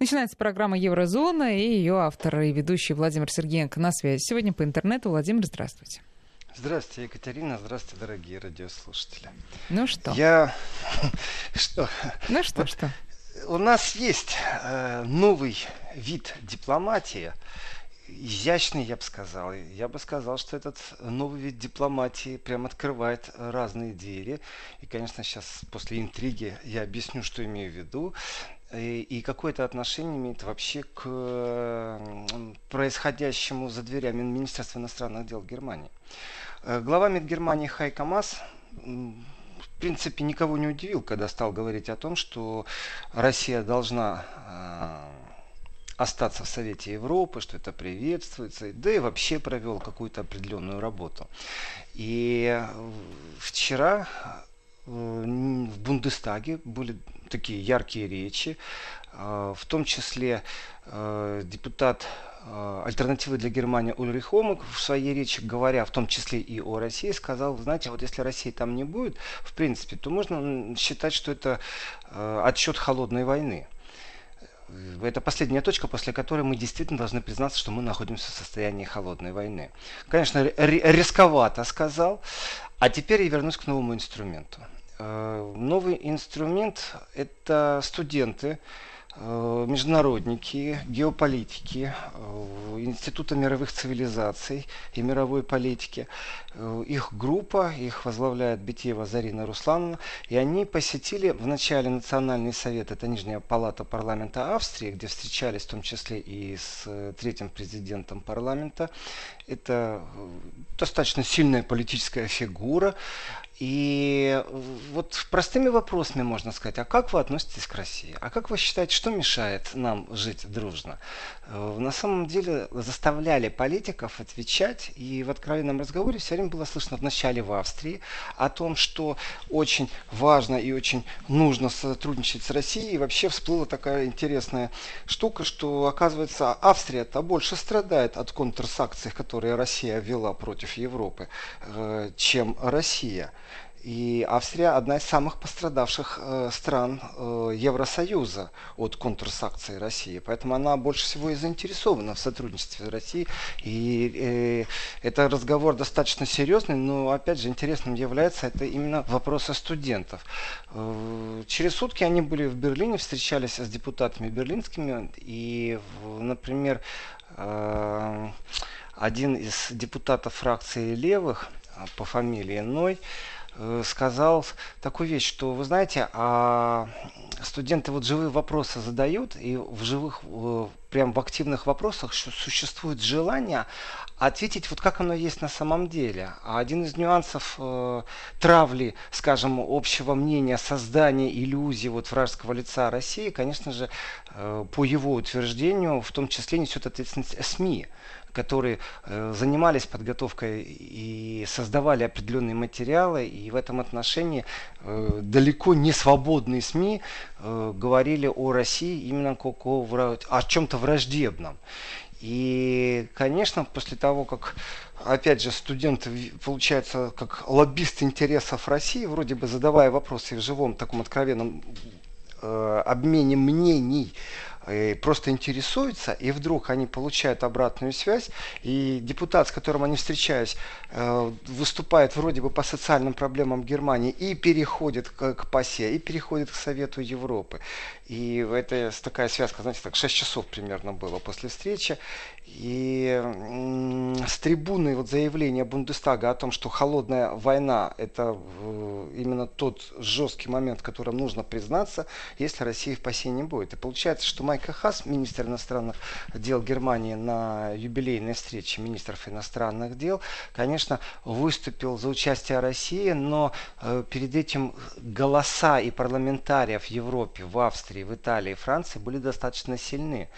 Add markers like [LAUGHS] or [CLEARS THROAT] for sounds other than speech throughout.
Начинается программа «Еврозона» и ее автор и ведущий Владимир Сергеенко на связи. Сегодня по интернету. Владимир, здравствуйте. Здравствуйте, Екатерина. Здравствуйте, дорогие радиослушатели. Ну что? Я... [LAUGHS] Что? Ну что, что? У нас есть э, новый вид дипломатии, изящный, я бы сказал. Я бы сказал, что этот новый вид дипломатии прям открывает разные двери. И, конечно, сейчас после интриги я объясню, что имею в виду и, и какое-то отношение имеет вообще к происходящему за дверями Министерства иностранных дел Германии. Э, глава МИД Германии Хайка Мас в принципе никого не удивил, когда стал говорить о том, что Россия должна э, остаться в Совете Европы, что это приветствуется, да и вообще провел какую-то определенную работу. И вчера э, в Бундестаге были такие яркие речи, э, в том числе э, депутат альтернативы для Германии Ульрих Омак в своей речи, говоря в том числе и о России, сказал, знаете, вот если России там не будет, в принципе, то можно считать, что это отсчет холодной войны. Это последняя точка, после которой мы действительно должны признаться, что мы находимся в состоянии холодной войны. Конечно, рисковато сказал. А теперь я вернусь к новому инструменту. Э, новый инструмент – это студенты, Э, международники, геополитики, э, Института мировых цивилизаций и мировой политики. Их группа, их возглавляет Бетеева Зарина Руслановна, и они посетили в начале Национальный совет, это Нижняя палата парламента Австрии, где встречались в том числе и с третьим президентом парламента. Это достаточно сильная политическая фигура. И вот простыми вопросами можно сказать, а как вы относитесь к России? А как вы считаете, что мешает нам жить дружно? Э, на самом деле заставляли политиков отвечать, и в откровенном разговоре все время было слышно в начале в Австрии о том, что очень важно и очень нужно сотрудничать с Россией. И вообще всплыла такая интересная штука, что оказывается Австрия-то больше страдает от контрсакций, которые Россия вела против Европы, э, чем Россия. И Австрия одна из самых пострадавших э, стран э, Евросоюза от контрсакций России. Поэтому она больше всего и заинтересована в сотрудничестве с Россией. И э, это разговор достаточно серьезный, но опять же интересным является это именно вопросы студентов. Через сутки они были в Берлине, встречались с депутатами берлинскими. И, например, один из депутатов фракции левых по фамилии Ной, сказал такую вещь, что вы знаете, а студенты вот живые вопросы задают, и в живых, прям в активных вопросах существует желание ответить вот как оно есть на самом деле. А один из нюансов э, травли, скажем, общего мнения, создания иллюзии вот вражеского лица России, конечно же, э, по его утверждению, в том числе несет ответственность СМИ которые э, занимались подготовкой и создавали определенные материалы, и в этом отношении э, далеко не свободные СМИ э, говорили о России именно как о, о чем-то враждебном. И, конечно, после того, как, опять же, студенты, получается, как лоббисты интересов России, вроде бы задавая вопросы в живом таком откровенном э, обмене мнений просто интересуются, и вдруг они получают обратную связь, и депутат, с которым они встречаются, э, выступает вроде бы по социальным проблемам Германии и переходит к, ПАСЕ, и переходит к Совету Европы. И это такая связка, знаете, так 6 часов примерно было после встречи. И с трибуны вот заявление Бундестага о том, что холодная война это э, именно тот жесткий момент, в нужно признаться, если России в ПАСЕ не будет. И получается, что Майка Хас, министр иностранных дел Германии на юбилейной встрече министров иностранных дел, конечно, выступил за участие России, но э, перед этим голоса и парламентариев в Европе, в Австрии, в Италии, Франции были достаточно сильны.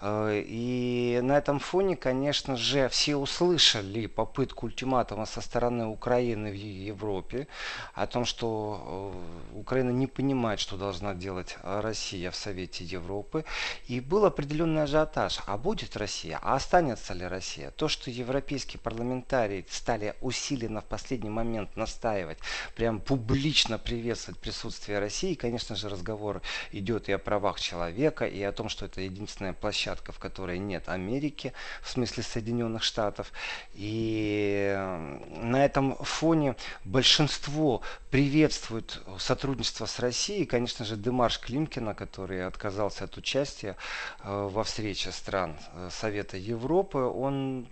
Э, и на этом фоне, конечно же, все услышали попытку ультиматума со стороны Украины в Европе о том, что э, Украина не понимает, что должна делать Россия в Совете Европы. И был определенный ажиотаж. А будет Россия? А останется ли Россия? То, что европейские парламентарии стали усиленно в последний момент настаивать, прям публично приветствовать присутствие России, конечно же, разговор идет и о правах человека, и о том, что это единственная площадка, в которой нет Америки, в смысле Соединенных Штатов. И э, на этом фоне большинство приветствует сотрудничество с Россией. Конечно же, Демарш Климкина, который отказался от участия э, во встрече стран э, Совета Европы, он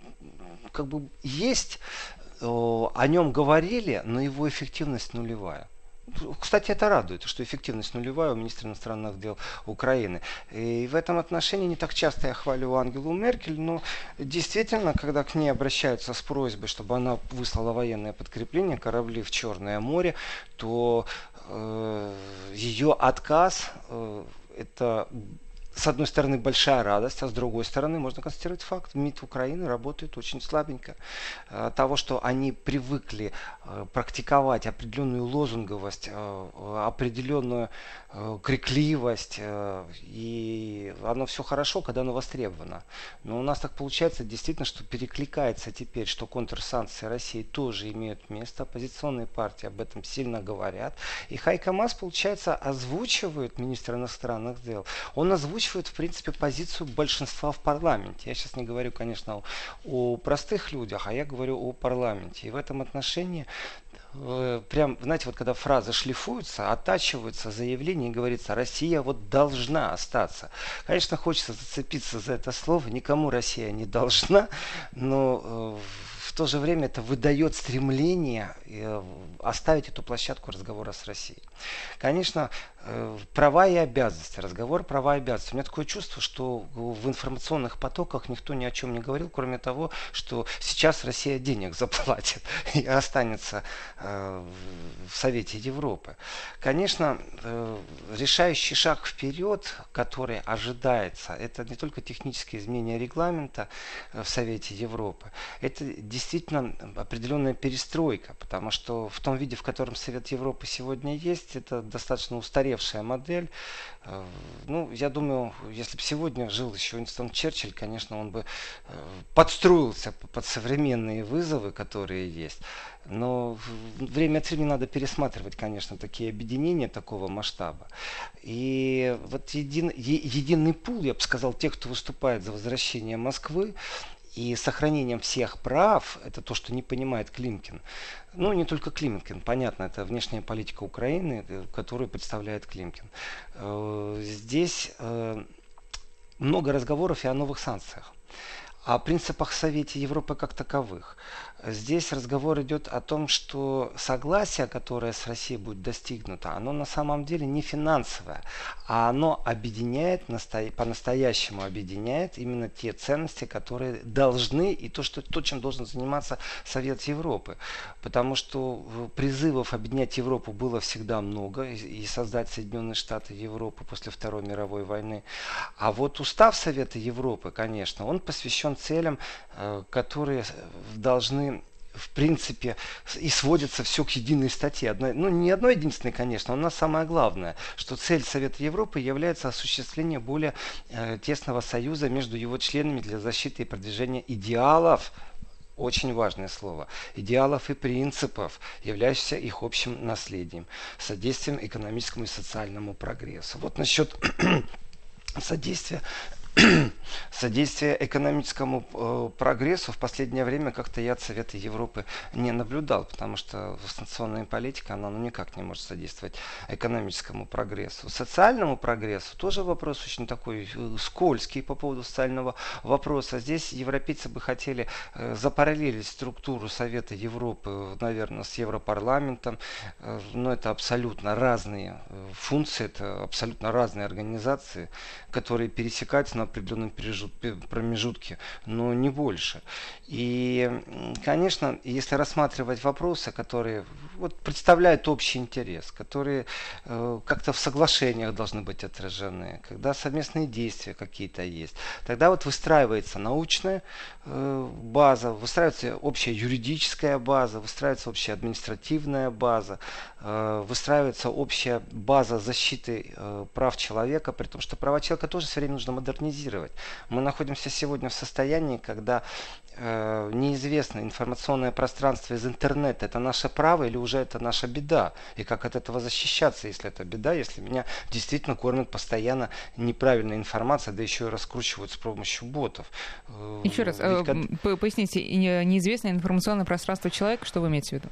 как бы есть, о нем говорили, но его эффективность нулевая. Кстати, это радует, что эффективность нулевая у министра иностранных дел Украины. И в этом отношении не так часто я хвалю Ангелу Меркель, но действительно, когда к ней обращаются с просьбой, чтобы она выслала военное подкрепление, корабли в Черное море, то э, ее отказ э, это с одной стороны, большая радость, а с другой стороны, можно констатировать факт, МИД Украины работает очень слабенько. Э, того, что они привыкли э, практиковать определенную лозунговость, э, определенную крикливость, и оно все хорошо, когда оно востребовано. Но у нас так получается действительно, что перекликается теперь, что контрсанкции России тоже имеют место, оппозиционные партии об этом сильно говорят. И Хайка Мас, получается, озвучивает министр иностранных дел. Он озвучивает озвучивают, в принципе, позицию большинства в парламенте. Я сейчас не говорю, конечно, о, о простых людях, а я говорю о парламенте. И в этом отношении э, прям, знаете, вот когда фразы шлифуются, оттачиваются заявление и говорится, Россия вот должна остаться. Конечно, хочется зацепиться за это слово, никому Россия не должна, но э, в то же время это выдает стремление э, оставить эту площадку разговора с Россией. Конечно, э, права и обязанности, разговор права и обязанности. У меня такое чувство, что в информационных потоках никто ни о чем не говорил, кроме того, что сейчас Россия денег [LAUGHS] заплатит и останется э, в Совете Европы. Конечно, решающий шаг вперед, который ожидается, это не только технические изменения регламента в Совете Европы, это действительно определенная перестройка, потому что в том виде, в котором Совет Европы сегодня есть, это достаточно устаревшая модель. Э, ну, я думаю, если бы сегодня жил еще Уинстон Черчилль, конечно, он бы э, подстроился под современные вызовы, которые есть. Но время от времени надо пересматривать, конечно, такие объединения такого масштаба. И вот един, единый пул, я бы сказал, тех, кто выступает за возвращение Москвы, и сохранением всех прав, это то, что не понимает Климкин. Ну, не только Климкин, понятно, это внешняя политика Украины, э, которую представляет Климкин. Э, здесь э, много разговоров и о новых санкциях о принципах Совете Европы как таковых. Здесь разговор идет о том, что согласие, которое с Россией будет достигнуто, оно на самом деле не финансовое, а оно объединяет, по-настоящему объединяет именно те ценности, которые должны и то, что, то, чем должен заниматься Совет Европы. Потому что призывов объединять Европу было всегда много и создать Соединенные Штаты Европы после Второй мировой войны. А вот устав Совета Европы, конечно, он посвящен целям, э, которые должны в принципе, и сводится все к единой статье. Одной, ну, не одной единственной, конечно, но самое главное, что цель Совета Европы является осуществление более э, тесного союза между его членами для защиты и продвижения идеалов очень важное слово, идеалов и принципов, являющихся их общим наследием, содействием экономическому и социальному прогрессу. Вот насчет [CLEARS THROAT] содействия [CLEARS THROAT] содействие экономическому э, прогрессу в последнее время как-то я от Совета Европы не наблюдал, потому что санкционная политика, она ну, никак не может содействовать экономическому прогрессу. Социальному прогрессу тоже вопрос очень такой э, скользкий по поводу социального вопроса. Здесь европейцы бы хотели э, запараллелить структуру Совета Европы, наверное, с Европарламентом, но это абсолютно разные функции, это абсолютно разные организации, которые пересекаются на определенном промежутке, но не больше. И, конечно, если рассматривать вопросы, которые вот, представляют общий интерес, которые э, как-то в соглашениях должны быть отражены, когда совместные действия какие-то есть, тогда вот выстраивается научная э, база, выстраивается общая юридическая база, выстраивается общая административная база, выстраивается общая база защиты э, прав человека, при том, что права человека тоже все время нужно модернизировать. Мы находимся сегодня в состоянии, когда э, неизвестно информационное пространство из интернета, это наше право или уже это наша беда, и как от этого защищаться, если это беда, если меня действительно кормят постоянно неправильная информация, да еще и раскручивают с помощью ботов. Еще раз, Ведь, поясните, неизвестное информационное пространство человека, что вы имеете в виду?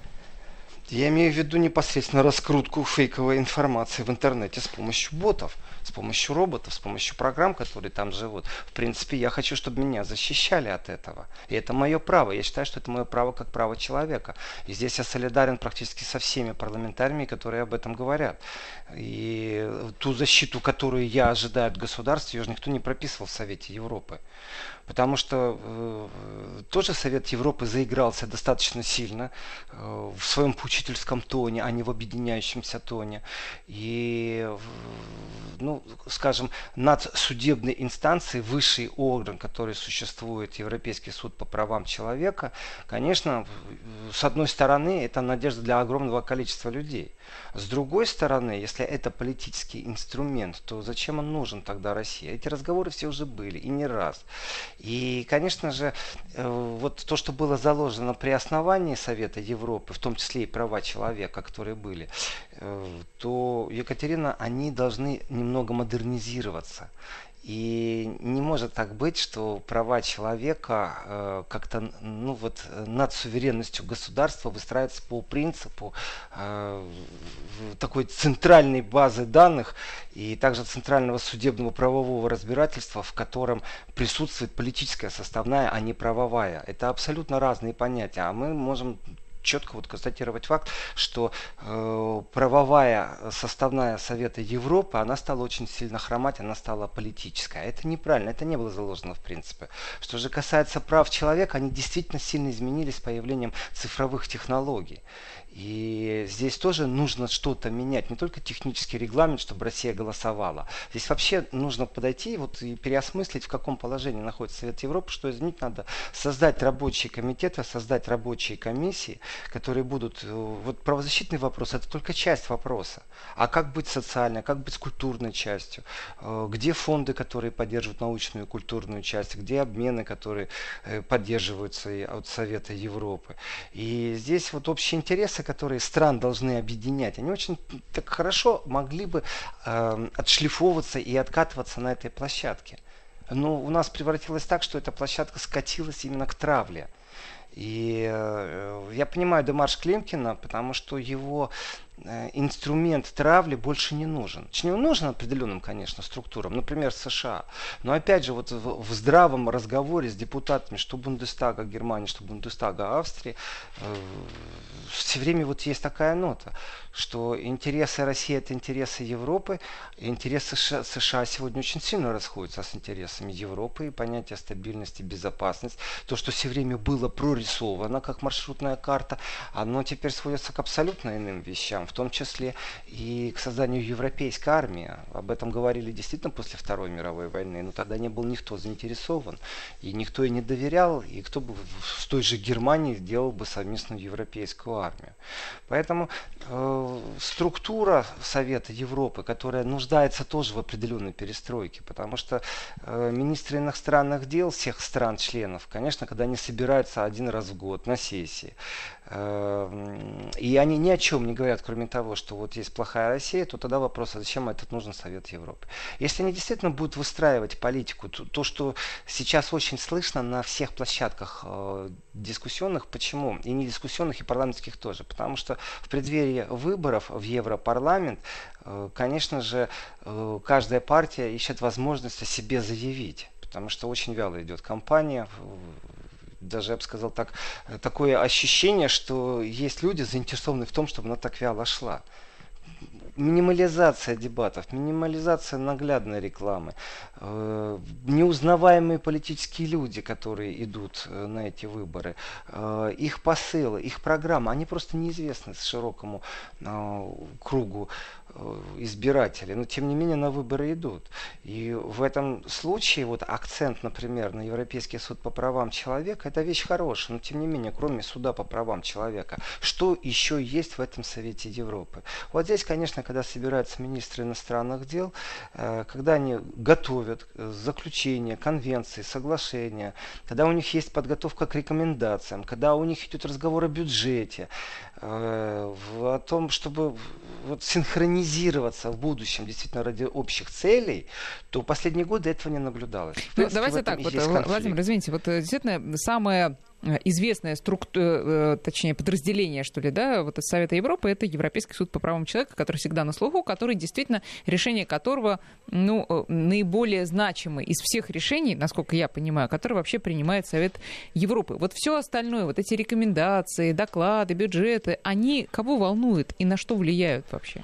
Я имею в виду непосредственно раскрутку фейковой информации в интернете с помощью ботов, с помощью роботов, с помощью программ, которые там живут. В принципе, я хочу, чтобы меня защищали от этого. И это мое право. Я считаю, что это мое право как право человека. И здесь я солидарен практически со всеми парламентариями, которые об этом говорят. И ту защиту, которую я ожидаю от государства, ее же никто не прописывал в Совете Европы. Потому что э, тоже Совет Европы заигрался достаточно сильно э, в своем поучительском тоне, а не в объединяющемся тоне. И, ну, скажем, над судебной инстанцией, высший орган, который существует, Европейский суд по правам человека, конечно, с одной стороны, это надежда для огромного количества людей. С другой стороны, если это политический инструмент, то зачем он нужен тогда России? Эти разговоры все уже были и не раз. И, конечно же, э, вот то, что было заложено при основании Совета Европы, в том числе и права человека, которые были, э, то, Екатерина, они должны немного модернизироваться. И не может так быть, что права человека э, как-то ну, вот, над суверенностью государства выстраиваются по принципу э, такой центральной базы данных и также центрального судебного правового разбирательства, в котором присутствует политическая составная, а не правовая. Это абсолютно разные понятия. А мы можем четко вот констатировать факт, что э, правовая составная Совета Европы, она стала очень сильно хромать, она стала политическая. Это неправильно, это не было заложено в принципе. Что же касается прав человека, они действительно сильно изменились с появлением цифровых технологий. И здесь тоже нужно что-то менять, не только технический регламент, чтобы Россия голосовала. Здесь вообще нужно подойти вот, и переосмыслить, в каком положении находится Совет Европы, что изменить надо создать рабочие комитеты, создать рабочие комиссии, которые будут... Э, вот правозащитный вопрос – это только часть вопроса. А как быть социальной, как быть с культурной частью? Э, где фонды, которые поддерживают научную и культурную часть? Где обмены, которые э, поддерживаются от Совета Европы? И здесь вот общие интересы интересы, которые стран должны объединять, они очень так хорошо могли бы э, отшлифовываться и откатываться на этой площадке. Но у нас превратилось так, что эта площадка скатилась именно к травле. И э, я понимаю Демарш Климкина, потому что его инструмент травли больше не нужен. Точнее, он нужен определенным, конечно, структурам, например, США. Но опять же, вот в, здравом разговоре с депутатами, что Бундестага Германии, что Бундестага Австрии, э, все время вот есть такая нота, что интересы России это интересы Европы, интересы США сегодня очень сильно расходятся с интересами Европы, и понятие стабильности, безопасности, то, что все время было прорисовано как маршрутная карта, оно теперь сводится к абсолютно иным вещам в том числе и к созданию европейской армии. Об этом говорили действительно после Второй мировой войны, но тогда не был никто заинтересован, и никто и не доверял, и кто бы с той же Германии сделал бы совместную европейскую армию. Поэтому э, структура Совета Европы, которая нуждается тоже в определенной перестройке, потому что э, министры иностранных дел всех стран-членов, конечно, когда они собираются один раз в год на сессии, и они ни о чем не говорят, кроме того, что вот есть плохая Россия, то тогда вопрос, а зачем этот нужен Совет Европы? Если они действительно будут выстраивать политику, то, то что сейчас очень слышно на всех площадках э, дискуссионных, почему? И не дискуссионных, и парламентских тоже. Потому что в преддверии выборов в Европарламент, э, конечно же, э, каждая партия ищет возможность о себе заявить потому что очень вяло идет кампания, даже, я бы сказал так, такое ощущение, что есть люди заинтересованы в том, чтобы она так вяло шла. Минимализация дебатов, минимализация наглядной рекламы, э, неузнаваемые политические люди, которые идут э, на эти выборы, э, их посылы, их программы, они просто неизвестны широкому кругу избирателей, но тем не менее на выборы идут. И в этом случае вот акцент, например, на Европейский суд по правам человека, это вещь хорошая, но тем не менее, кроме суда по правам человека, что еще есть в этом Совете Европы? Вот здесь, конечно, когда собираются министры иностранных дел, когда они готовят заключения, конвенции, соглашения, когда у них есть подготовка к рекомендациям, когда у них идет разговор о бюджете, э, о том, чтобы вот синхронизироваться в будущем действительно ради общих целей, то последние годы этого не наблюдалось. Ну, давайте так, вот, Владимир, извините, вот э, действительно самое Э, известная структура, э, точнее, подразделение, что ли, да, вот из Совета Европы, это Европейский суд по правам человека, который всегда на слуху, который действительно, решение которого, ну, э, наиболее значимый из всех решений, насколько я понимаю, которые вообще принимает Совет Европы. Вот все остальное, вот эти рекомендации, доклады, бюджеты, они кого волнуют и на что влияют вообще?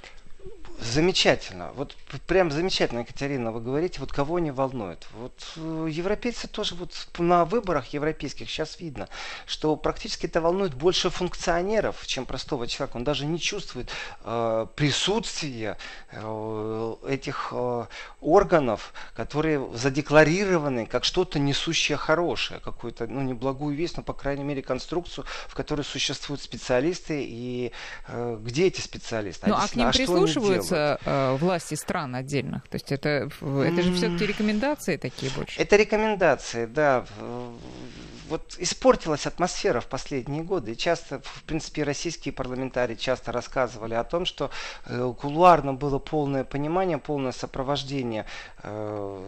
Замечательно. Вот прям замечательно, Екатерина, вы говорите, вот кого не волнует. Вот э, европейцы тоже вот на выборах европейских сейчас видно, что практически это волнует больше функционеров, чем простого человека. Он даже не чувствует э, присутствия э, этих э, органов, которые задекларированы как что-то несущее хорошее, какую-то, ну, не благую весть, но, по крайней мере, конструкцию, в которой существуют специалисты. И э, где эти специалисты? Ну, а к ним а прислушиваются? Касается э, власти стран отдельных? То есть это, это же все-таки рекомендации такие больше? Это рекомендации, да вот испортилась атмосфера в последние годы. Часто, в принципе, российские парламентарии часто рассказывали о том, что э, кулуарно было полное понимание, полное сопровождение э,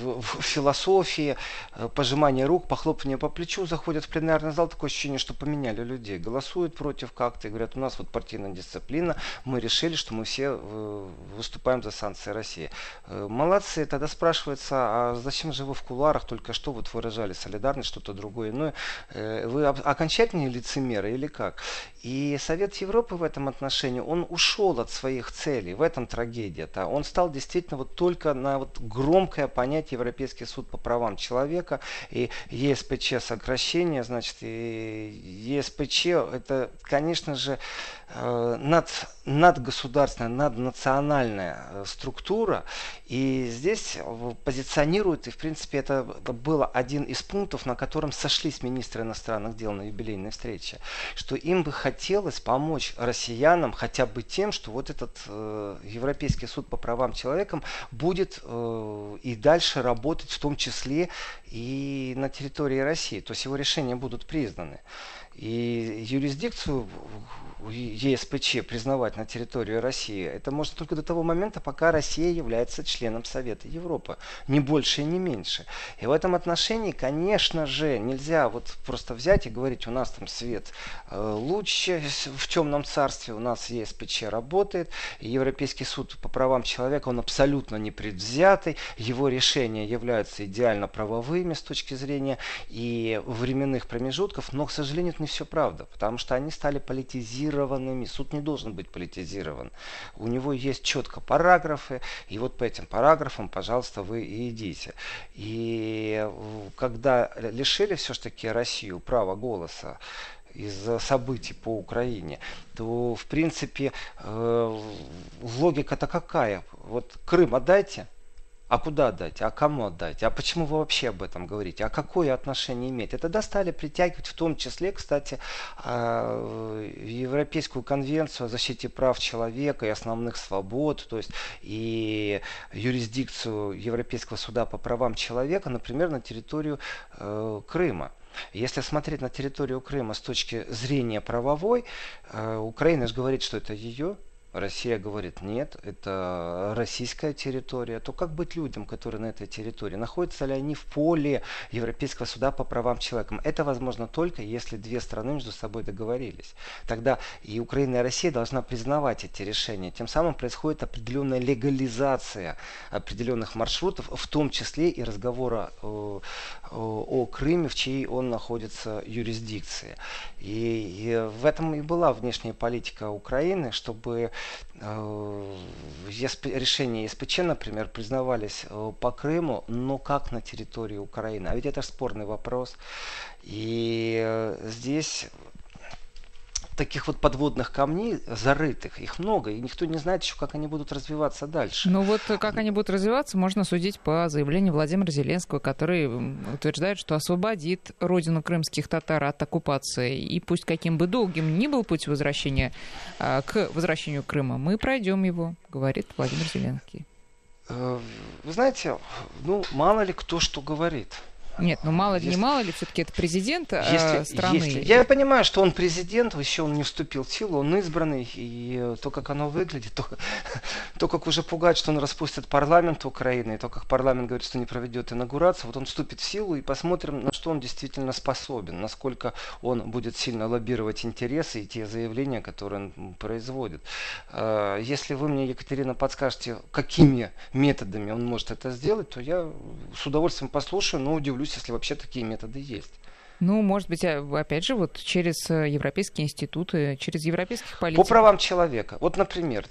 в, в философии, э, пожимание рук, похлопывание по плечу, заходят в пленарный зал, такое ощущение, что поменяли людей. Голосуют против как-то и говорят, у нас вот партийная дисциплина, мы решили, что мы все э, выступаем за санкции России. Э, молодцы, тогда спрашивается, а зачем же вы в кулуарах только что вот выражали солидарность, что-то другое? Другое иное. Э, вы окончательные лицемеры или как? И Совет Европы в этом отношении, он ушел от своих целей. В этом трагедия-то. Он стал действительно вот только на вот громкое понятие Европейский суд по правам человека и ЕСПЧ сокращение, значит, и ЕСПЧ это, конечно же, Э, над, надгосударственная, наднациональная э, структура. И здесь э, позиционирует, и в принципе это было один из пунктов, на котором сошлись министры иностранных дел на юбилейной встрече, что им бы хотелось помочь россиянам хотя бы тем, что вот этот э, Европейский суд по правам человека будет э, и дальше работать, в том числе и на территории России. То есть его решения будут признаны. И юрисдикцию ЕСПЧ признавать на территории России, это можно только до того момента, пока Россия является членом Совета Европы. Не больше и не меньше. И в этом отношении, конечно же, нельзя вот просто взять и говорить, у нас там свет э, лучше в темном царстве, у нас ЕСПЧ работает, и Европейский суд по правам человека, он абсолютно непредвзятый, его решения являются идеально правовыми с точки зрения и временных промежутков, но, к сожалению, это не все правда, потому что они стали политизированными. Суд не должен быть политизирован. У него есть четко параграфы, и вот по этим параграфам, пожалуйста, вы и идите. И когда лишили все-таки Россию права голоса, из-за событий по Украине, то, в принципе, э, логика-то какая? Вот Крым отдайте, а куда отдать? А кому отдать? А почему вы вообще об этом говорите? А какое отношение имеет? Это тогда стали притягивать в том числе, кстати, а, Европейскую конвенцию о защите прав человека и основных свобод, то есть и юрисдикцию Европейского суда по правам человека, например, на территорию э, Крыма. Если смотреть на территорию Крыма с точки зрения правовой, э, Украина же говорит, что это ее Россия говорит, нет, это российская территория, то как быть людям, которые на этой территории? Находятся ли они в поле Европейского суда по правам человека? Это возможно только, если две страны между собой договорились. Тогда и Украина, и Россия должна признавать эти решения. Тем самым происходит определенная легализация определенных маршрутов, в том числе и разговора о, о, о Крыме, в чьей он находится юрисдикции. И, и в этом и была внешняя политика Украины, чтобы Э, решения ЕСПЧ, например, признавались э, по Крыму, но как на территории Украины. А ведь это спорный вопрос. И э, здесь таких вот подводных камней зарытых. Их много, и никто не знает еще, как они будут развиваться дальше. Ну вот как они будут развиваться, можно судить по заявлению Владимира Зеленского, который утверждает, что освободит родину крымских татар от оккупации. И пусть каким бы долгим ни был путь возвращения а, к возвращению Крыма, мы пройдем его, говорит Владимир Зеленский. Э, вы знаете, ну, мало ли кто что говорит. Нет, ну мало ли, если, не мало ли, все-таки это президент э, если, страны. Если, я понимаю, что он президент, еще он не вступил в силу, он избранный, и то, как оно выглядит, то, [LAUGHS] то как уже пугает, что он распустит парламент Украины, и то, как парламент говорит, что не проведет инаугурацию, вот он вступит в силу, и посмотрим, на что он действительно способен, насколько он будет сильно лоббировать интересы и те заявления, которые он производит. Э, если вы мне, Екатерина, подскажете, какими методами он может это сделать, то я с удовольствием послушаю, но удивлюсь, удивлюсь, если вообще такие методы есть. Ну, может быть, а, опять же, вот через э, европейские институты, через европейских политиков. По правам человека. Вот, например,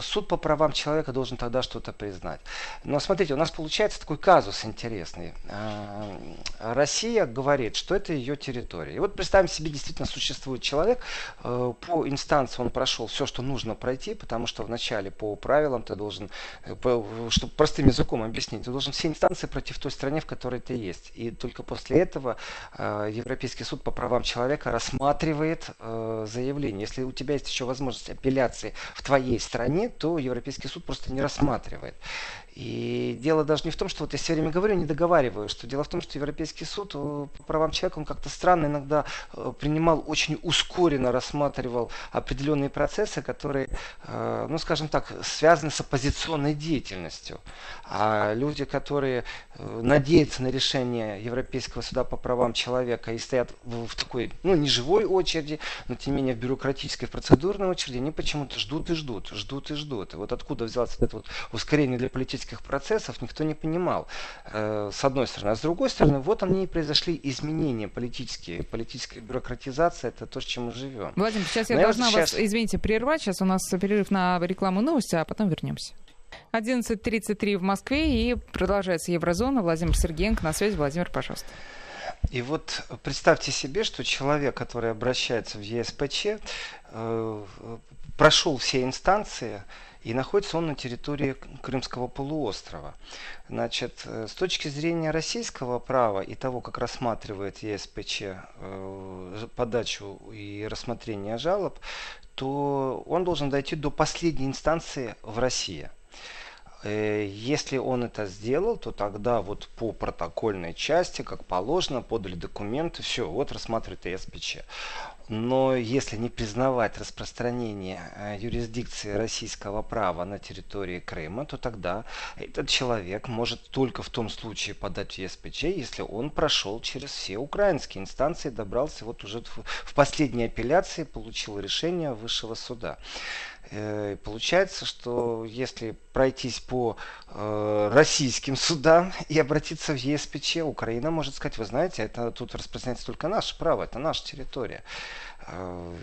суд по правам человека должен тогда что-то признать. Но смотрите, у нас получается такой казус интересный. А, Россия говорит, что это ее территория. И вот представим себе, действительно существует человек, э, по инстанции он прошел все, что нужно пройти, потому что вначале по правилам ты должен, э, чтобы простым языком объяснить, ты должен все инстанции пройти в той стране, в которой ты есть. И только после этого Европейский суд по правам человека рассматривает э, заявление. Если у тебя есть еще возможность апелляции в твоей стране, то Европейский суд просто не рассматривает. И дело даже не в том, что вот я все время говорю, не договариваю, что дело в том, что Европейский суд э, по правам человека, он как-то странно иногда э, принимал, очень ускоренно рассматривал определенные процессы, которые, э, ну скажем так, связаны с оппозиционной деятельностью. А люди, которые надеются на решение Европейского суда по правам человека и стоят в такой, ну не живой очереди, но тем не менее в бюрократической, в процедурной очереди, они почему-то ждут и ждут, ждут и ждут. И вот откуда взялось это вот ускорение для политических политических процессов никто не понимал, э, с одной стороны. А с другой стороны, вот они и произошли изменения политические. Политическая бюрократизация – это то, с чем мы живем. Владимир, сейчас я Но должна я вас, сейчас... извините, прервать. Сейчас у нас перерыв на рекламу новости, а потом вернемся. 11.33 в Москве и продолжается Еврозона. Владимир Сергеенко на связи. Владимир, пожалуйста. И вот представьте себе, что человек, который обращается в ЕСПЧ, э, прошел все инстанции, и находится он на территории Крымского полуострова. Значит, э, с точки зрения российского права и того, как рассматривает ЕСПЧ э, подачу и рассмотрение жалоб, то он должен дойти до последней инстанции в России. Э, если он это сделал, то тогда вот по протокольной части, как положено, подали документы, все, вот рассматривает ЕСПЧ. Но если не признавать распространение э, юрисдикции российского права на территории Крыма, то тогда этот человек может только в том случае подать в ЕСПЧ, если он прошел через все украинские инстанции, добрался вот уже в последней апелляции, получил решение высшего суда. Э, получается, что если пройтись по э, российским судам [LAUGHS] и обратиться в ЕСПЧ, Украина может сказать, вы знаете, это тут распространяется только наше право, это наша территория. Э,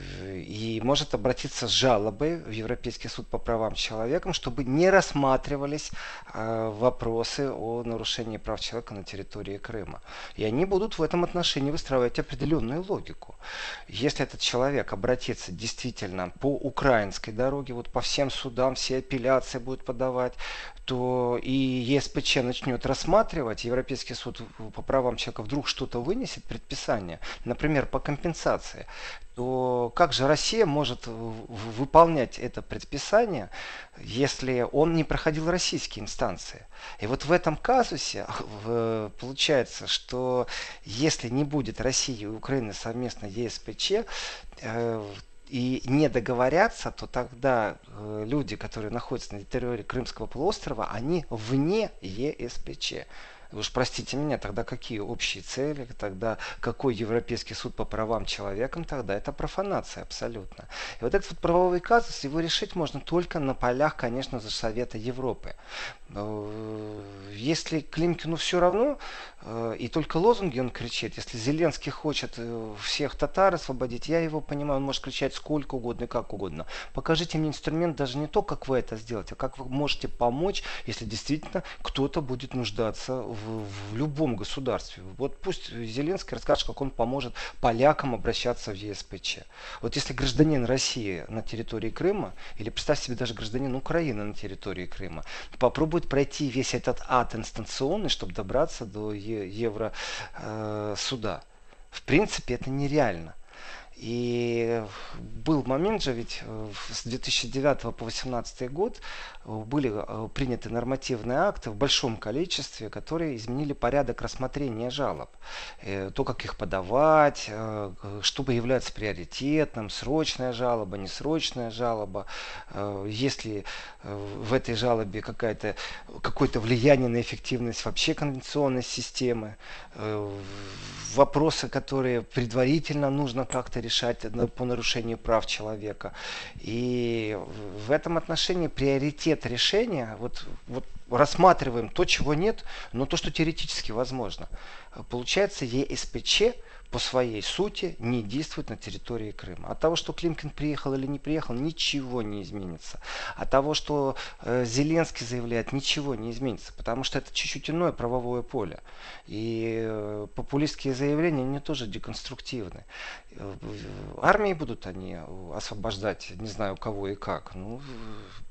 и может обратиться с жалобой в Европейский суд по правам человека, чтобы не рассматривались э, вопросы о нарушении прав человека на территории Крыма. И они будут в этом отношении выстраивать определенную логику. Если этот человек обратится действительно по украинской дороге, вот по всем судам, все апелляции будут подавать, то и ЕСПЧ начнет рассматривать, Европейский суд по правам человека вдруг что-то вынесет, предписание, например, по компенсации, то как же Россия может выполнять это предписание, если он не проходил российские инстанции? И вот в этом казусе [LAUGHS] получается, что если не будет России и Украины совместно ЕСПЧ, э, и не договорятся, то тогда э, люди, которые находятся на территории Крымского полуострова, они вне ЕСПЧ. Вы уж простите меня, тогда какие общие цели, тогда какой Европейский суд по правам человека, тогда это профанация абсолютно. И вот этот вот правовой казус, его решить можно только на полях, конечно же, Совета Европы. Э, если Климкину все равно, и только лозунги он кричит, если Зеленский хочет э, всех татар освободить, я его понимаю, он может кричать сколько угодно и как угодно. Покажите мне инструмент даже не то, как вы это сделаете, а как вы можете помочь, если действительно кто-то будет нуждаться в в, любом государстве. Вот пусть Зеленский расскажет, как он поможет полякам обращаться в ЕСПЧ. Вот если гражданин России на территории Крыма, или представь себе даже гражданин Украины на территории Крыма, попробует пройти весь этот ад инстанционный, чтобы добраться до Евросуда. Э, в принципе, это нереально. И был момент же, ведь э, с 2009 по 2018 год э, были э, приняты нормативные акты в большом количестве, которые изменили порядок рассмотрения жалоб. То, как их подавать, что является приоритетным, срочная жалоба, несрочная жалоба, если в этой жалобе какое-то влияние на эффективность вообще конвенционной системы, вопросы, которые предварительно нужно как-то решать по нарушению прав человека. И в этом отношении приоритет решения, вот, вот рассматриваем то, чего нет, но то, что теоретически возможно. Получается, ЕСПЧ по своей сути не действует на территории Крыма. От того, что Климкин приехал или не приехал, ничего не изменится. От того, что э, Зеленский заявляет, ничего не изменится, потому что это чуть-чуть иное правовое поле. И э, популистские заявления, они тоже деконструктивны. Э, армии будут они освобождать, не знаю, кого и как. Ну,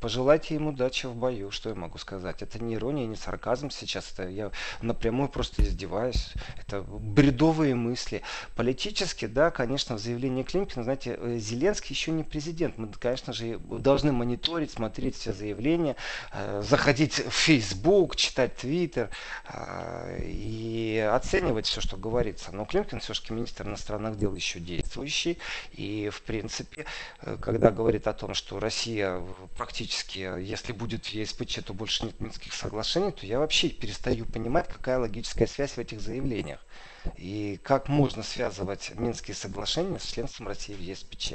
пожелайте ему удачи в бою, что я могу сказать. Это не ирония, не сарказм сейчас, это я напрямую просто издеваюсь. Это бредовые мысли. Политически, да, конечно, в заявлении Климкина, знаете, э, Зеленский еще не президент. Мы, конечно же, должны мониторить, смотреть все заявления, э, заходить в Facebook, читать Twitter э, и оценивать все, что говорится. Но Климкин все-таки министр иностранных дел еще действующий. И, в принципе, когда говорит о том, что Россия практически, если будет ЕСПЧ, то больше нет Минских соглашений, то я вообще перестаю понимать, какая логическая связь в этих заявлениях. И как можно связывать Минские соглашения с членством России в ЕСПЧ?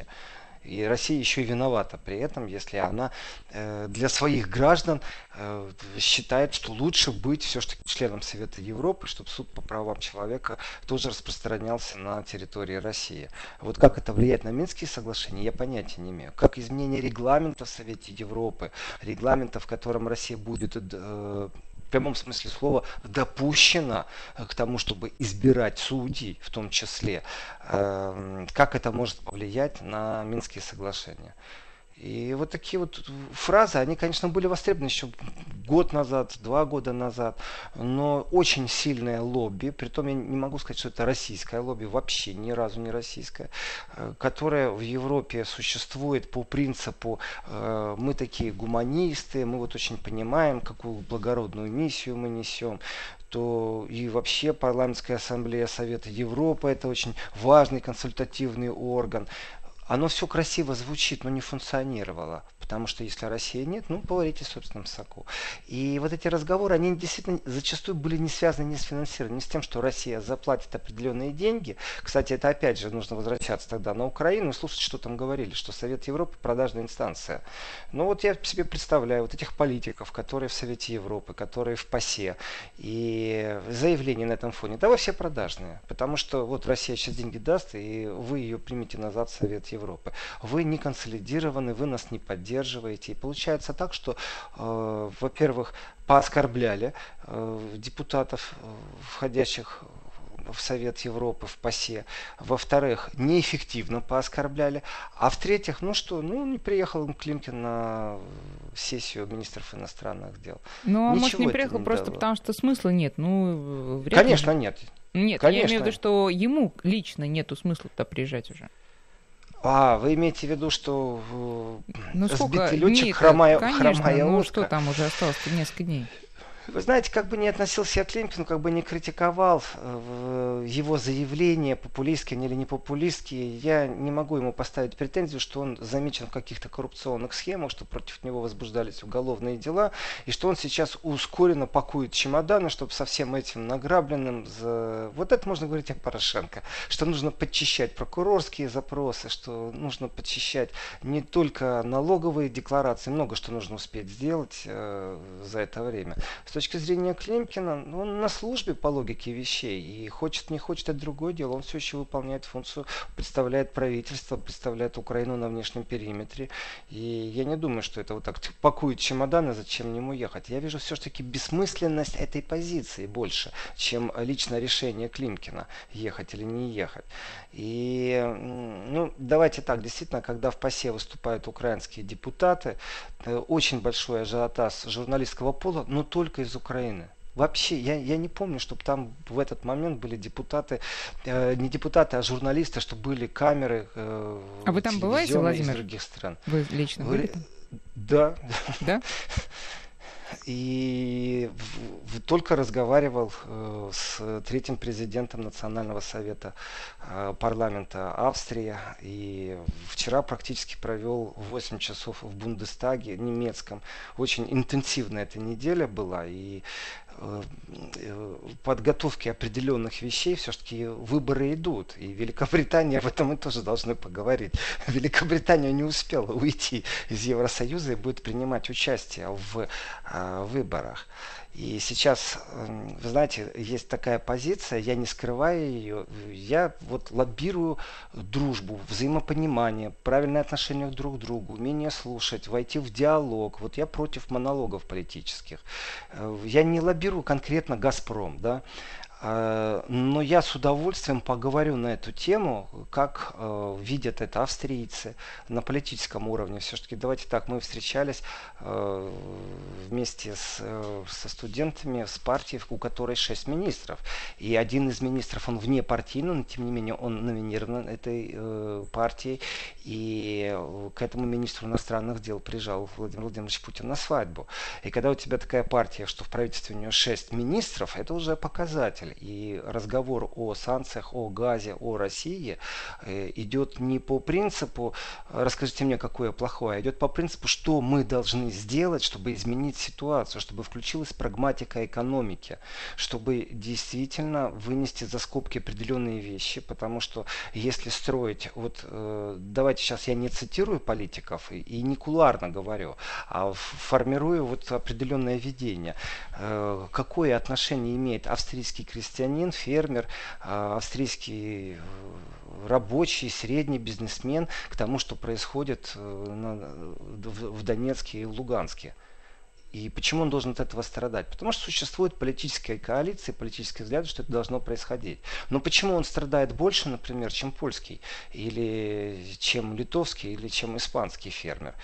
И Россия еще и виновата при этом, если она э, для своих граждан э, считает, что лучше быть все-таки членом Совета Европы, чтобы суд по правам человека тоже распространялся на территории России. Вот как это влияет на Минские соглашения, я понятия не имею. Как изменение регламента в Совете Европы, регламента, в котором Россия будет э, прямом смысле слова допущено к тому, чтобы избирать судей в том числе, эм, как это может повлиять на Минские соглашения. И вот такие вот фразы, они, конечно, были востребованы еще год назад, два года назад, но очень сильное лобби, притом я не могу сказать, что это российское лобби, вообще ни разу не российское, э, которое в Европе существует по принципу э, мы такие гуманисты, мы вот очень понимаем, какую благородную миссию мы несем, то и вообще парламентская ассамблея Совета Европы это очень важный консультативный орган оно все красиво звучит, но не функционировало. Потому что если России нет, ну, поварите в собственном соку. И вот эти разговоры, они действительно зачастую были не связаны не с финансированием, не с тем, что Россия заплатит определенные деньги. Кстати, это опять же нужно возвращаться тогда на Украину и слушать, что там говорили, что Совет Европы продажная инстанция. Ну вот я себе представляю вот этих политиков, которые в Совете Европы, которые в ПАСЕ, и заявления на этом фоне. Да вы все продажные, потому что вот Россия сейчас деньги даст, и вы ее примете назад в Совет Европы. Вы не консолидированы, вы нас не поддерживаете поддерживаете. И получается так, что, э, во-первых, пооскорбляли э, депутатов, э, входящих в Совет Европы, в ПАСЕ. Во-вторых, неэффективно пооскорбляли. А в-третьих, ну что, ну не приехал Климкин на сессию министров иностранных дел. Ну, а может не приехал не просто дало. потому, что смысла нет? Ну, Конечно, ли... нет. Нет, Конечно. я имею в виду, что ему лично нету смысла туда приезжать уже. А, вы имеете в виду, что э, ну, сбитый летчик хромая, хромая ну, что там уже осталось несколько дней. Вы знаете, как бы не относился я к Климкину, как бы не критиковал э, его заявления, популистские или не популистские, я не могу ему поставить претензию, что он замечен в каких-то коррупционных схемах, что против него возбуждались уголовные дела, и что он сейчас ускоренно пакует чемоданы, чтобы со всем этим награбленным... За... Вот это можно говорить о Порошенко, что нужно подчищать прокурорские запросы, что нужно подчищать не только налоговые декларации, много что нужно успеть сделать э, за это время. С точки зрения Климкина, ну, он на службе по логике вещей. И хочет не хочет, это другое дело. Он все еще выполняет функцию, представляет правительство, представляет Украину на внешнем периметре. И я не думаю, что это вот так пакует чемоданы, зачем ему ехать. Я вижу все-таки бессмысленность этой позиции больше, чем личное решение Климкина, ехать или не ехать. И, ну, давайте так, действительно, когда в ПАСЕ выступают украинские депутаты, э, очень большой ажиотаз журналистского пола, но только из Украины. Вообще, я, я не помню, чтобы там в этот момент были депутаты, э, не депутаты, а журналисты, чтобы были камеры э, А вы там бываете, Владимир? из других стран. Вы лично вы, были там? Да. Да? [LAUGHS] И в, в, только разговаривал э, с третьим президентом Национального совета э, парламента Австрии. И вчера практически провел 8 часов в Бундестаге немецком. Очень интенсивная эта неделя была. И подготовки определенных вещей все-таки выборы идут. И Великобритания, об этом мы тоже должны поговорить. [LAUGHS] Великобритания не успела уйти из Евросоюза и будет принимать участие в а, выборах. И сейчас, эм, вы знаете, есть такая позиция, я не скрываю ее, я вот лоббирую дружбу, взаимопонимание, правильное отношение друг к другу, умение слушать, войти в диалог. Вот я против монологов политических. Э, я не лоббирую конкретно «Газпром», да, но я с удовольствием поговорю на эту тему, как э, видят это австрийцы на политическом уровне. Все-таки давайте так, мы встречались э, вместе с, э, со студентами с партией, у которой шесть министров. И один из министров, он вне партийный, но тем не менее он номинирован этой э, партией. И к этому министру иностранных дел приезжал Владимир Владимирович Путин на свадьбу. И когда у тебя такая партия, что в правительстве у нее шесть министров, это уже показатель. И разговор о санкциях, о газе, о России э, идет не по принципу «расскажите мне, какое плохое», а идет по принципу, что мы должны сделать, чтобы изменить ситуацию, чтобы включилась прагматика экономики, чтобы действительно вынести за скобки определенные вещи, потому что если строить, вот э, давайте сейчас я не цитирую политиков и, не кулуарно говорю, а формирую вот определенное видение, э, какое отношение имеет австрийский крестьянин, фермер, а, австрийский э, рабочий, средний бизнесмен к тому, что происходит э, в Донецке и Луганске. И почему он должен от этого страдать? Потому что существует политическая коалиция, политический взгляд, что это должно происходить. Но почему он страдает больше, например, чем польский, или чем литовский, или чем испанский фермер?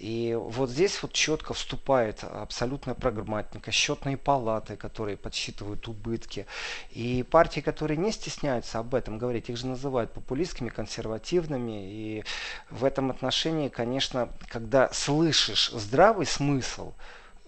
И вот здесь вот четко вступает абсолютная прагматика, счетные палаты, которые подсчитывают убытки. И партии, которые не стесняются об этом говорить, их же называют популистскими, консервативными. И в этом отношении, конечно, когда слышишь здравый смысл,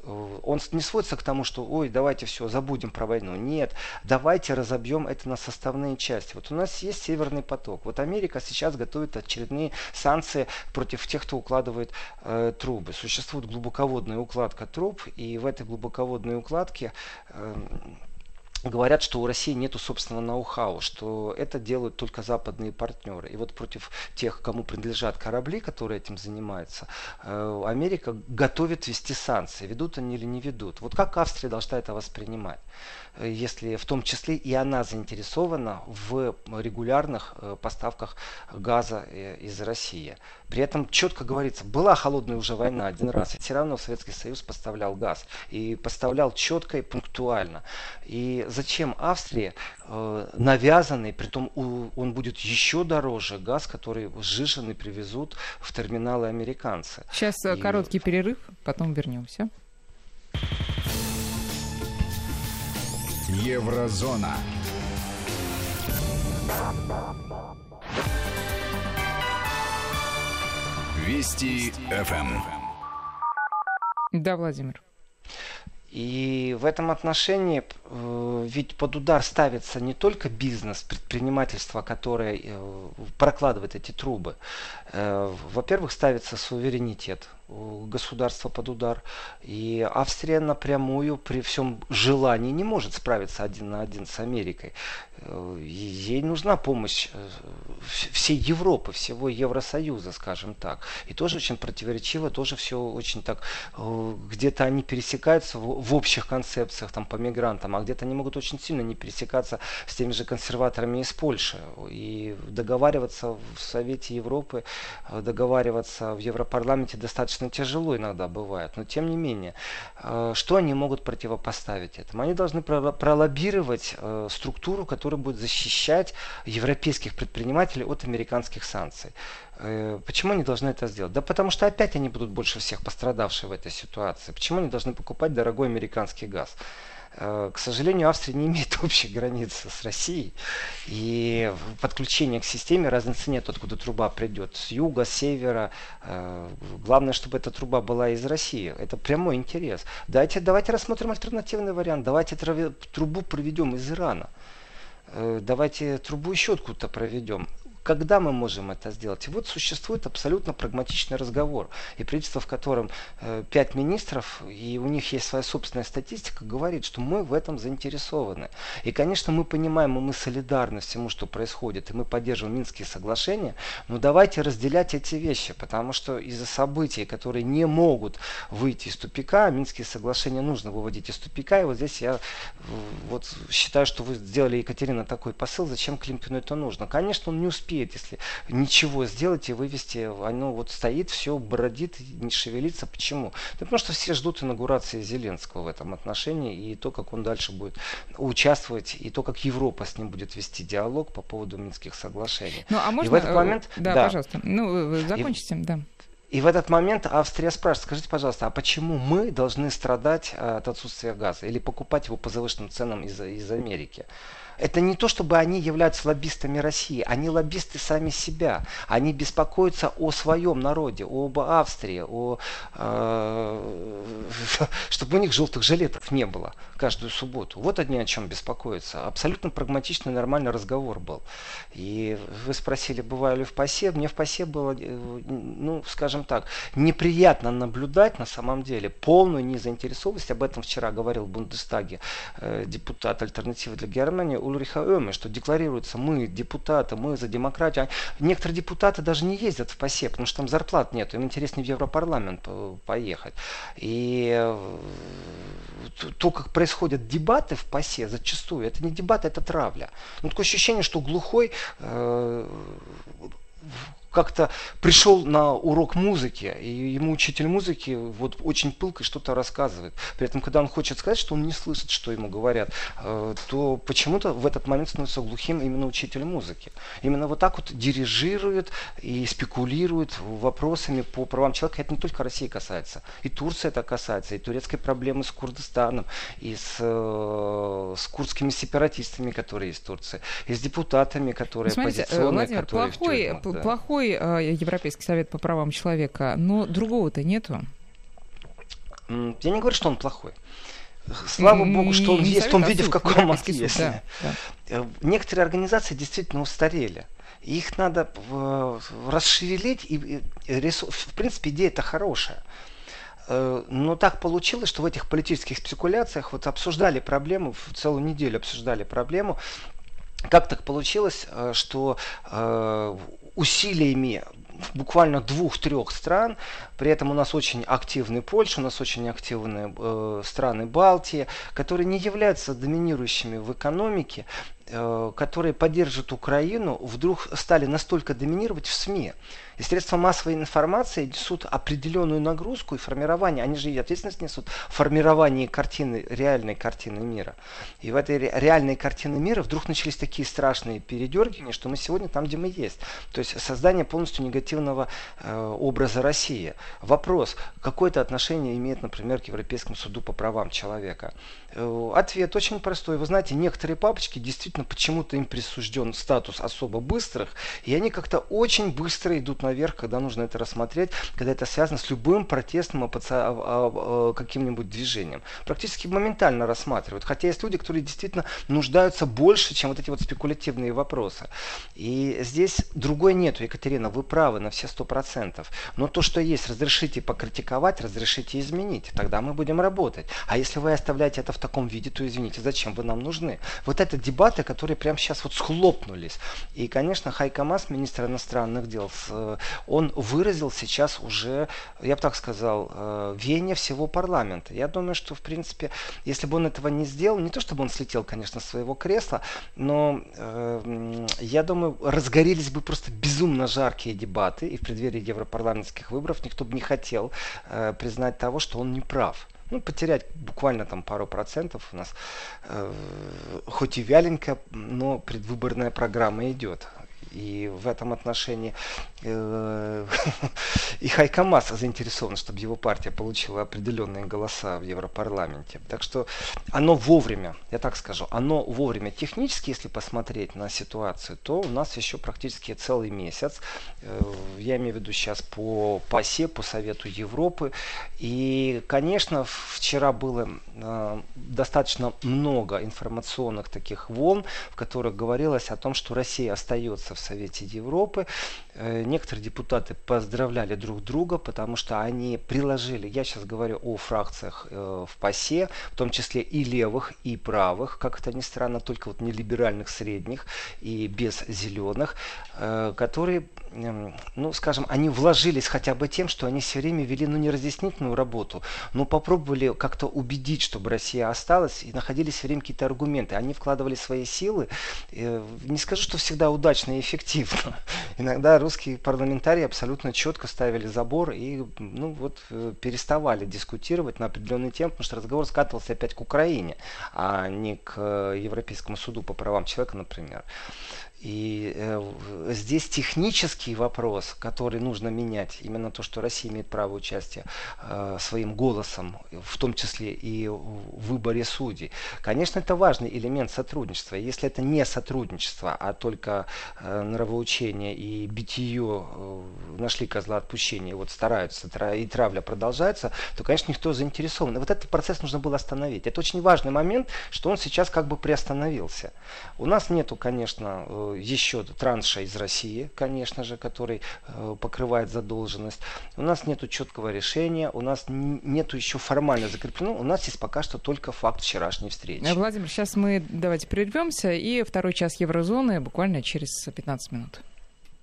он не сводится к тому, что ой, давайте все, забудем про войну. Нет, давайте разобьем это на составные части. Вот у нас есть Северный поток. Вот Америка сейчас готовит очередные санкции против тех, кто укладывает э, трубы. Существует глубоководная укладка труб, и в этой глубоководной укладке э, говорят, что у России нет собственного ноу-хау, что это делают только западные партнеры. И вот против тех, кому принадлежат корабли, которые этим занимаются, э, Америка готовит вести санкции. Ведут они или не ведут. Вот как Австрия должна это воспринимать? Э, если в том числе и она заинтересована в регулярных э, поставках газа из России. При этом четко говорится, была холодная уже война один раз, и все равно Советский Союз поставлял газ. И поставлял четко и пунктуально. И зачем Австрии э, навязанный, притом у, он будет еще дороже, газ, который сжиженный привезут в терминалы американцы. Сейчас э, и... короткий перерыв, потом вернемся. Еврозона. Вести ФМ. Да, Владимир. И в этом отношении ведь под удар ставится не только бизнес, предпринимательство, которое э, прокладывает эти трубы. Э, во-первых, ставится суверенитет государство под удар. И Австрия напрямую при всем желании не может справиться один на один с Америкой. Э, ей нужна помощь э, всей Европы, всего Евросоюза, скажем так. И тоже очень противоречиво, тоже все очень так, э, где-то они пересекаются в, общих концепциях там, по мигрантам, а где-то они могут очень сильно не пересекаться с теми же консерваторами из Польши. И договариваться в Совете Европы, договариваться в Европарламенте достаточно тяжело иногда бывает. Но тем не менее, что они могут противопоставить этому? Они должны пролоббировать структуру, которая будет защищать европейских предпринимателей от американских санкций. Э, почему они должны это сделать? Да потому что опять они будут больше всех пострадавшие в этой ситуации. Почему они должны покупать дорогой американский газ? Э, к сожалению, Австрия не имеет [LAUGHS] общей границы с Россией. И подключение к системе разницы нет, откуда труба придет. С юга, с севера. Э, главное, чтобы эта труба была из России. Это прямой интерес. Давайте, давайте рассмотрим альтернативный вариант. Давайте трубу проведем из Ирана. Э, давайте трубу и щетку-то проведем. Когда мы можем это сделать? И вот существует абсолютно прагматичный разговор. И правительство, в котором э, пять министров, и у них есть своя собственная статистика, говорит, что мы в этом заинтересованы. И, конечно, мы понимаем, и мы солидарны всему, что происходит, и мы поддерживаем Минские соглашения, но давайте разделять эти вещи, потому что из-за событий, которые не могут выйти из тупика, Минские соглашения нужно выводить из тупика. И вот здесь я э, вот считаю, что вы сделали, Екатерина, такой посыл, зачем Климкину это нужно. Конечно, он не успеет успеет, если ничего сделать и вывести, оно вот стоит, все бродит, не шевелится. Почему? Да потому что все ждут инаугурации Зеленского в этом отношении и то, как он дальше будет участвовать, и то, как Европа с ним будет вести диалог по поводу Минских соглашений. Ну, а можно... И в этот момент... Да, да. пожалуйста. Ну, закончите, и... да. И в этот момент Австрия спрашивает, скажите, пожалуйста, а почему мы должны страдать от отсутствия газа или покупать его по завышенным ценам из, из Америки? Это не то, чтобы они являются лоббистами России, они лоббисты сами себя. Они беспокоятся о своем народе, об Австрии, о, э, [LAUGHS] чтобы у них желтых жилетов не было каждую субботу. Вот одни о чем беспокоятся. Абсолютно прагматичный, нормальный разговор был. И вы спросили, бываю ли в ПАСЕ. Мне в ПАСЕ было, э, ну, скажем так, неприятно наблюдать на самом деле полную незаинтересованность. Об этом вчера говорил в Бундестаге э, депутат альтернативы для Германии Ульриха Öme, что декларируется, мы депутаты, мы за демократию. Некоторые депутаты даже не ездят в ПАСЕ, потому что там зарплат нет, им интереснее в Европарламент поехать. И э, то, как происходят дебаты в ПАСЕ, зачастую, это не дебаты, это травля. Ну, такое ощущение, что глухой э, как-то пришел на урок музыки, и ему учитель музыки вот очень пылко что-то рассказывает. При этом, когда он хочет сказать, что он не слышит, что ему говорят, э, то почему-то в этот момент становится глухим именно учитель музыки. Именно вот так вот дирижирует и спекулирует вопросами по правам человека. Это не только России касается. И Турция это касается, и турецкой проблемы с Курдистаном, и с, э, с курдскими сепаратистами, которые есть в Турции, и с депутатами, которые Смотрите, оппозиционные, Владимир, которые плохой, в тюрьмах, да. плохой такой э, Европейский совет по правам человека, но другого-то нету. Я не говорю, что он плохой. Слава богу, что он не есть в том а виде, в каком он есть. Да, да. Э, некоторые организации действительно устарели. Их надо э, расшевелить, и в принципе идея это хорошая. Но так получилось, что в этих политических спекуляциях вот обсуждали проблему, целую неделю обсуждали проблему, как так получилось, что усилиями буквально двух-трех стран. При этом у нас очень активны Польша, у нас очень активны э, страны Балтии, которые не являются доминирующими в экономике, которые поддерживают Украину, вдруг стали настолько доминировать в СМИ. И средства массовой информации несут определенную нагрузку и формирование, они же и ответственность несут в формировании картины, реальной картины мира. И в этой реальной картине мира вдруг начались такие страшные передергивания, что мы сегодня там, где мы есть. То есть создание полностью негативного э, образа России. Вопрос, какое это отношение имеет, например, к Европейскому суду по правам человека? Э, ответ очень простой. Вы знаете, некоторые папочки действительно почему-то им присужден статус особо быстрых, и они как-то очень быстро идут наверх, когда нужно это рассмотреть, когда это связано с любым протестным каким-нибудь движением. Практически моментально рассматривают. Хотя есть люди, которые действительно нуждаются больше, чем вот эти вот спекулятивные вопросы. И здесь другой нету, Екатерина, вы правы на все сто процентов. Но то, что есть, разрешите покритиковать, разрешите изменить. Тогда мы будем работать. А если вы оставляете это в таком виде, то извините, зачем вы нам нужны? Вот это дебаты, которые прямо сейчас вот схлопнулись. И, конечно, Хайкамас, министр иностранных дел, э, он выразил сейчас уже, я бы так сказал, э, веяние всего парламента. Я думаю, что, в принципе, если бы он этого не сделал, не то чтобы он слетел, конечно, с своего кресла, но э, я думаю, разгорелись бы просто безумно жаркие дебаты, и в преддверии европарламентских выборов никто бы не хотел признать того, что он не прав ну, потерять буквально там пару процентов у нас, э, хоть и вяленько, но предвыборная программа идет. И в этом отношении э, [LAUGHS] и Хайкамас заинтересован, чтобы его партия получила определенные голоса в Европарламенте. Так что оно вовремя, я так скажу, оно вовремя. Технически, если посмотреть на ситуацию, то у нас еще практически целый месяц. Э, я имею в виду сейчас по ПАСЕ, по Совету Европы. И, конечно, вчера было э, достаточно много информационных таких волн, в которых говорилось о том, что Россия остается в Совете Европы. Э, некоторые депутаты поздравляли друг друга, потому что они приложили, я сейчас говорю о фракциях э, в ПАСЕ, в том числе и левых, и правых, как это ни странно, только вот не либеральных средних и без зеленых, э, которые ну, скажем, они вложились хотя бы тем, что они все время вели, ну, не разъяснительную работу, но попробовали как-то убедить, чтобы Россия осталась, и находили все время какие-то аргументы. Они вкладывали свои силы, не скажу, что всегда удачно и эффективно. [LAUGHS] Иногда русские парламентарии абсолютно четко ставили забор и, ну, вот, э, переставали дискутировать на определенные темы, потому что разговор скатывался опять к Украине, а не к э, Европейскому суду по правам человека, например. И э, здесь технический вопрос, который нужно менять, именно то, что Россия имеет право участия э, своим голосом, в том числе и в выборе судей. Конечно, это важный элемент сотрудничества. Если это не сотрудничество, а только э, нравоучение и битие э, нашли козла отпущения, вот стараются, и травля продолжается, то, конечно, никто заинтересован. И вот этот процесс нужно было остановить. Это очень важный момент, что он сейчас как бы приостановился. У нас нету, конечно, э, еще транша из России, конечно же, который э, покрывает задолженность. У нас нет четкого решения, у нас нет еще формально закреплено, у нас есть пока что только факт вчерашней встречи. Владимир, сейчас мы давайте прервемся, и второй час еврозоны буквально через 15 минут.